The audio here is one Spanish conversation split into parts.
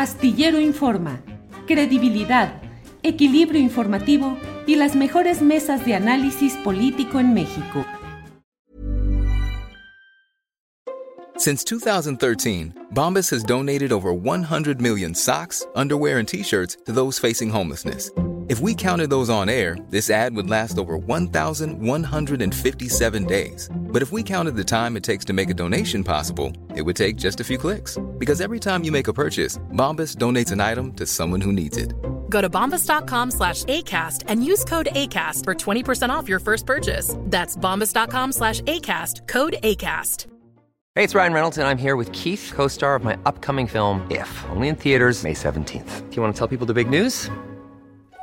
Astillero Informa, credibilidad, equilibrio informativo y las mejores mesas de análisis político en México. Since 2013, Bombas has donated over 100 million socks, underwear, and t-shirts to those facing homelessness. If we counted those on air, this ad would last over 1,157 days. But if we counted the time it takes to make a donation possible, it would take just a few clicks. Because every time you make a purchase, Bombas donates an item to someone who needs it. Go to bombas.com slash ACAST and use code ACAST for 20% off your first purchase. That's bombas.com slash ACAST, code ACAST. Hey, it's Ryan Reynolds, and I'm here with Keith, co star of my upcoming film, If, only in theaters, May 17th. Do you want to tell people the big news?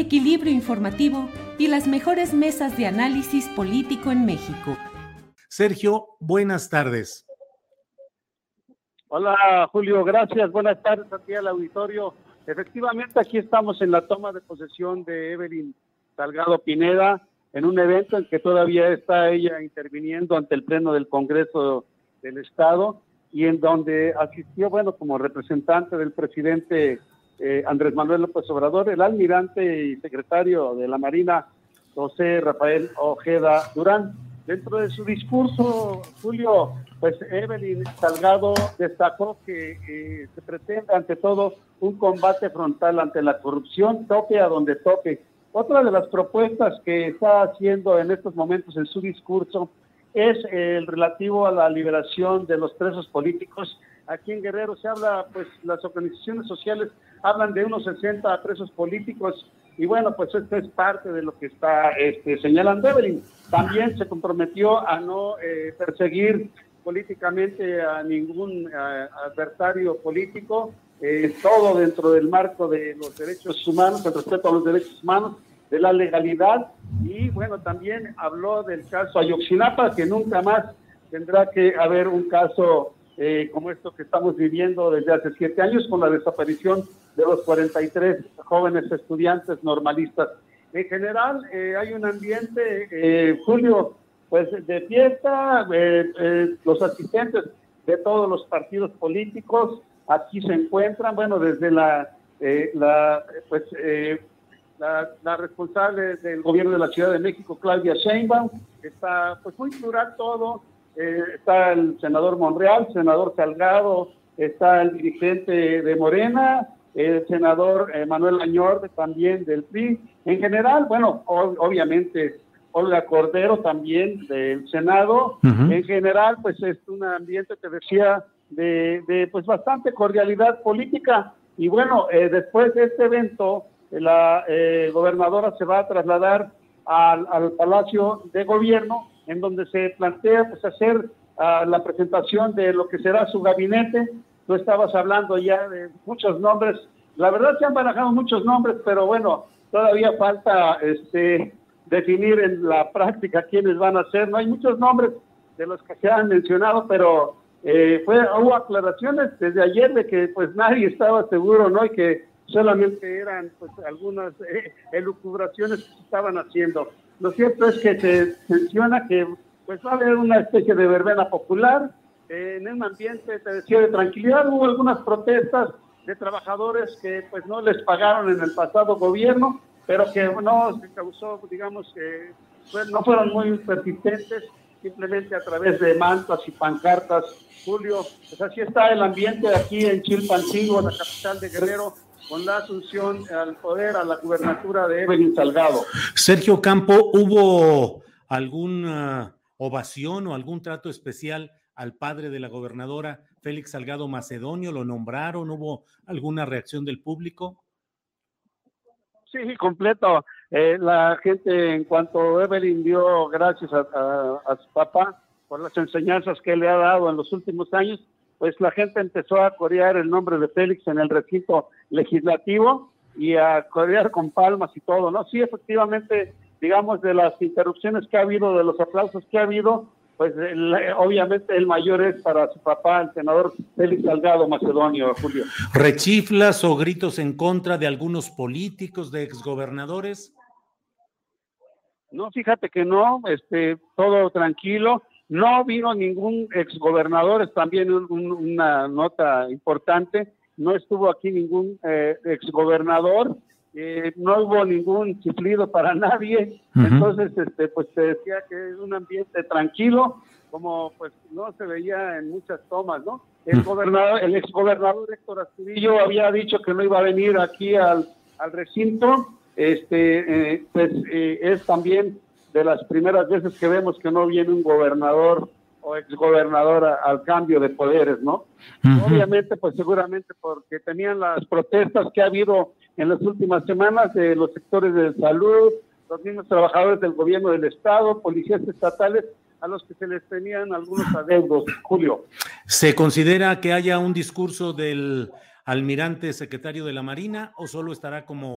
equilibrio informativo y las mejores mesas de análisis político en México. Sergio, buenas tardes. Hola Julio, gracias. Buenas tardes aquí al auditorio. Efectivamente, aquí estamos en la toma de posesión de Evelyn Salgado Pineda, en un evento en que todavía está ella interviniendo ante el Pleno del Congreso del Estado y en donde asistió, bueno, como representante del presidente eh, Andrés Manuel López Obrador, el almirante y secretario de la Marina, José Rafael Ojeda Durán. Dentro de su discurso, Julio, pues Evelyn Salgado destacó que eh, se pretende ante todo un combate frontal ante la corrupción, toque a donde toque. Otra de las propuestas que está haciendo en estos momentos en su discurso es el relativo a la liberación de los presos políticos. Aquí en Guerrero se habla, pues las organizaciones sociales hablan de unos 60 presos políticos y bueno, pues esto es parte de lo que está este, señalando Evelyn. También se comprometió a no eh, perseguir políticamente a ningún adversario político, eh, todo dentro del marco de los derechos humanos, el respeto a los derechos humanos, de la legalidad y bueno, también habló del caso Ayotzinapa, que nunca más tendrá que haber un caso eh, como esto que estamos viviendo desde hace siete años con la desaparición de los 43 jóvenes estudiantes normalistas. En general eh, hay un ambiente, eh, Julio, pues de fiesta, los asistentes de todos los partidos políticos aquí se encuentran, bueno, desde la, la pues la, la, responsable del gobierno de la Ciudad de México, Claudia Sheinbaum, está pues muy plural todo, eh, está el senador Monreal, senador Salgado, está el dirigente de Morena, el senador eh, Manuel Añor también del PRI. En general, bueno, obviamente Olga Cordero también del Senado. En general, pues es un ambiente que decía de, de pues bastante cordialidad política. Y bueno, eh, después de este evento, la gobernadora se va a trasladar al, al Palacio de Gobierno en donde se plantea pues, hacer uh, la presentación de lo que será su gabinete. Tú estabas hablando ya de muchos nombres. La verdad se han barajado muchos nombres, pero bueno, todavía falta este, definir en la práctica quiénes van a ser. No hay muchos nombres de los que se han mencionado, pero eh, fue, hubo aclaraciones desde ayer de que pues nadie estaba seguro, ¿no? Y que solamente eran pues algunas eh, elucubraciones que se estaban haciendo. Lo cierto es que se menciona que pues va a haber una especie de verbena popular eh, en un ambiente, te decía, de tranquilidad. Hubo algunas protestas de trabajadores que pues no les pagaron en el pasado gobierno, pero que no se causó, digamos, que no fueron muy persistentes, simplemente a través de mantas y pancartas. Julio, pues así está el ambiente aquí en Chilpancingo, la capital de Guerrero, con la asunción al poder, a la gubernatura de Evelyn Salgado. Sergio Campo, ¿hubo alguna ovación o algún trato especial al padre de la gobernadora, Félix Salgado Macedonio? ¿Lo nombraron? ¿Hubo alguna reacción del público? Sí, completo. Eh, la gente, en cuanto Evelyn dio gracias a su papá por las enseñanzas que le ha dado en los últimos años, pues la gente empezó a corear el nombre de Félix en el recinto legislativo y a corear con palmas y todo, ¿no? Sí, efectivamente, digamos, de las interrupciones que ha habido, de los aplausos que ha habido, pues obviamente el mayor es para su papá, el senador Félix Salgado Macedonio, Julio. ¿Rechiflas o gritos en contra de algunos políticos, de exgobernadores? No, fíjate que no, este, todo tranquilo. No vino ningún exgobernador, es también una nota importante. No estuvo aquí ningún eh, exgobernador eh, no hubo ningún chiflido para nadie, entonces este pues se decía que es un ambiente tranquilo, como pues no se veía en muchas tomas, ¿no? El gobernador, el exgobernador Héctor Astudillo había dicho que no iba a venir aquí al, recinto, este eh, pues eh, es también de las primeras veces que vemos que no viene un gobernador o exgobernador al cambio de poderes, ¿no? Obviamente, pues seguramente porque tenían las protestas que ha habido en las últimas semanas de los sectores de salud, los mismos trabajadores del gobierno del Estado, policías estatales, a los que se les tenían algunos adeudos. Julio. ¿Se considera que haya un discurso del almirante secretario de la Marina o solo estará como...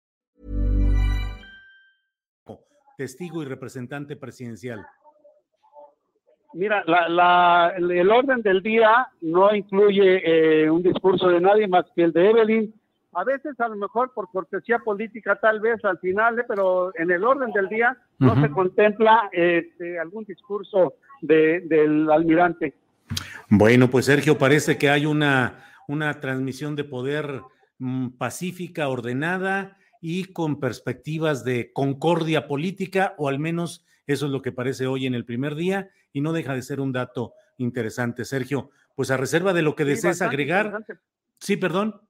Testigo y representante presidencial. Mira, la, el orden del día no incluye eh, un discurso de nadie más que el de Evelyn. A veces, a lo mejor por cortesía política, tal vez al final, eh, pero en el orden del día no se contempla este, algún discurso del almirante. Bueno, pues Sergio, parece que hay una, una transmisión de poder mm, pacífica, ordenada y con perspectivas de concordia política, o al menos eso es lo que parece hoy en el primer día y no deja de ser un dato interesante. Sergio, pues a reserva de lo que desees agregar. Sí, perdón.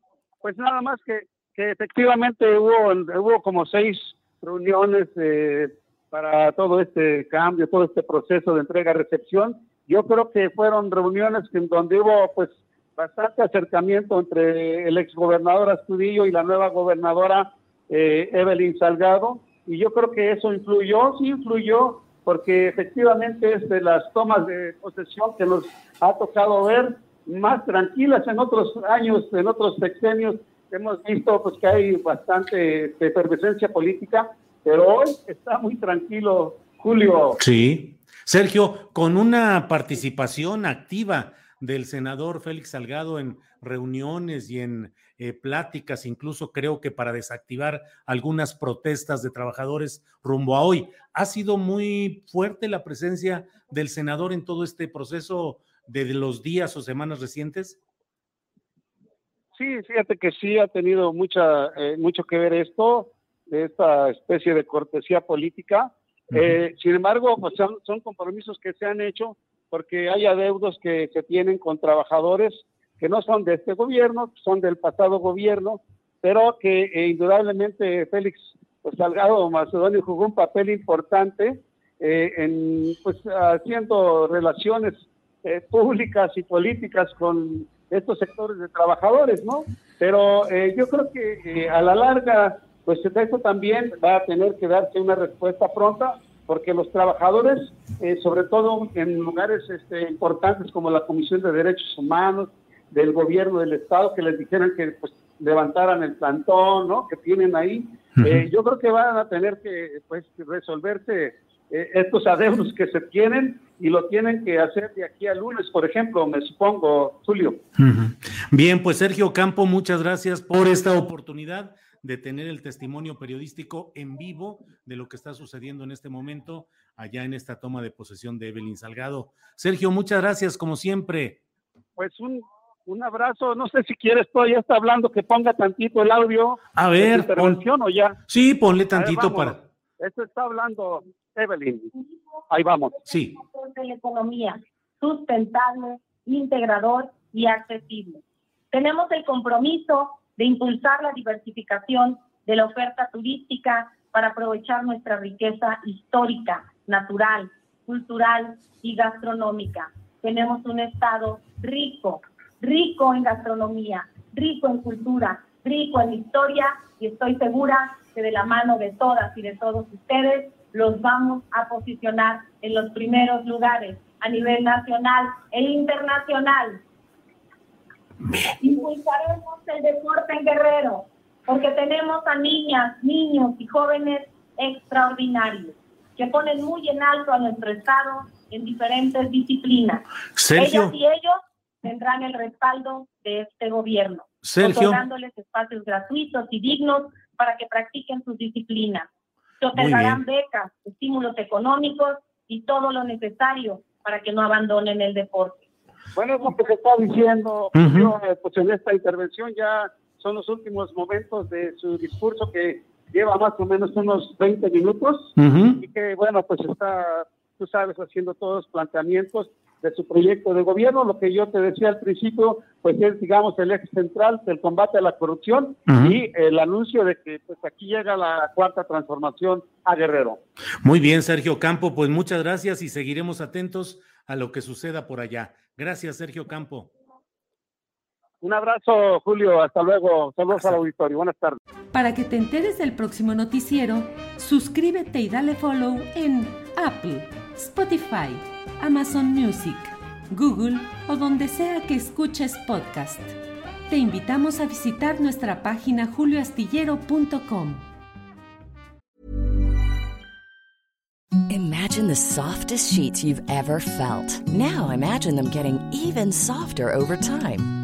Pues nada más que, que efectivamente hubo, hubo como seis reuniones eh, para todo este cambio, todo este proceso de entrega-recepción. Yo creo que fueron reuniones en donde hubo pues bastante acercamiento entre el exgobernador Astudillo y la nueva gobernadora eh, Evelyn Salgado, y yo creo que eso influyó, sí influyó porque efectivamente es de las tomas de posesión que nos ha tocado ver más tranquilas en otros años, en otros sexenios. Hemos visto pues que hay bastante efervescencia política, pero hoy está muy tranquilo, Julio. Sí. Sergio, con una participación activa del senador Félix Salgado en reuniones y en eh, pláticas, incluso creo que para desactivar algunas protestas de trabajadores rumbo a hoy. ¿Ha sido muy fuerte la presencia del senador en todo este proceso de los días o semanas recientes? Sí, fíjate que sí ha tenido mucha, eh, mucho que ver esto, esta especie de cortesía política. Eh, sin embargo, pues son, son, compromisos que se han hecho porque hay adeudos que se tienen con trabajadores que no son de este gobierno, son del pasado gobierno, pero que eh, indudablemente Félix pues, Salgado Macedonio jugó un papel importante eh, en pues haciendo relaciones eh, públicas y políticas con estos sectores de trabajadores, ¿no? Pero yo creo que a la larga, pues esto también va a tener que darse una respuesta pronta, porque los trabajadores, sobre todo en lugares este, importantes como la Comisión de Derechos Humanos, del gobierno del estado que les dijeran que pues levantaran el plantón, ¿no? Que tienen ahí. Eh, yo creo que van a tener que pues resolverse eh, estos adeudos que se tienen y lo tienen que hacer de aquí al lunes, por ejemplo, me supongo, Julio. Bien, pues Sergio Campo, muchas gracias por esta oportunidad de tener el testimonio periodístico en vivo de lo que está sucediendo en este momento allá en esta toma de posesión de Evelyn Salgado. Sergio, muchas gracias, como siempre. Pues un, un abrazo, no sé si quieres, todavía está hablando, que ponga tantito el audio. A ver. Intervención o ya. Sí, ponle tantito para. Esto está hablando Evelyn. Ahí vamos. Sí. De la economía sustentable, integrador y accesible. Tenemos el compromiso de impulsar la diversificación de la oferta turística para aprovechar nuestra riqueza histórica, natural, cultural y gastronómica. Tenemos un estado rico, rico en gastronomía, rico en cultura, rico en historia y estoy segura que de la mano de todas y de todos ustedes los vamos a posicionar en los primeros lugares a nivel nacional e internacional. Impulsaremos el deporte en Guerrero, porque tenemos a niñas, niños y jóvenes extraordinarios que ponen muy en alto a nuestro Estado en diferentes disciplinas. Sergio. Ellas y ellos tendrán el respaldo de este gobierno, Sergio. otorgándoles espacios gratuitos y dignos para que practiquen sus disciplinas. Se otorgarán becas, estímulos económicos y todo lo necesario para que no abandonen el deporte. Bueno, es lo que se está diciendo eh, pues en esta intervención ya son los últimos momentos de su discurso que lleva más o menos unos 20 minutos y que bueno, pues está, tú sabes, haciendo todos los planteamientos de su proyecto de gobierno. Lo que yo te decía al principio, pues es, digamos, el eje central del combate a la corrupción y el anuncio de que pues aquí llega la cuarta transformación a Guerrero. Muy bien, Sergio Campo, pues muchas gracias y seguiremos atentos a lo que suceda por allá. Gracias, Sergio Campo. Un abrazo, Julio. Hasta luego. Saludos al auditorio. Buenas tardes. Para que te enteres del próximo noticiero, suscríbete y dale follow en Apple, Spotify, Amazon Music, Google o donde sea que escuches podcast. Te invitamos a visitar nuestra página julioastillero.com. Imagine the softest sheets you've ever felt. Now imagine them getting even softer over time.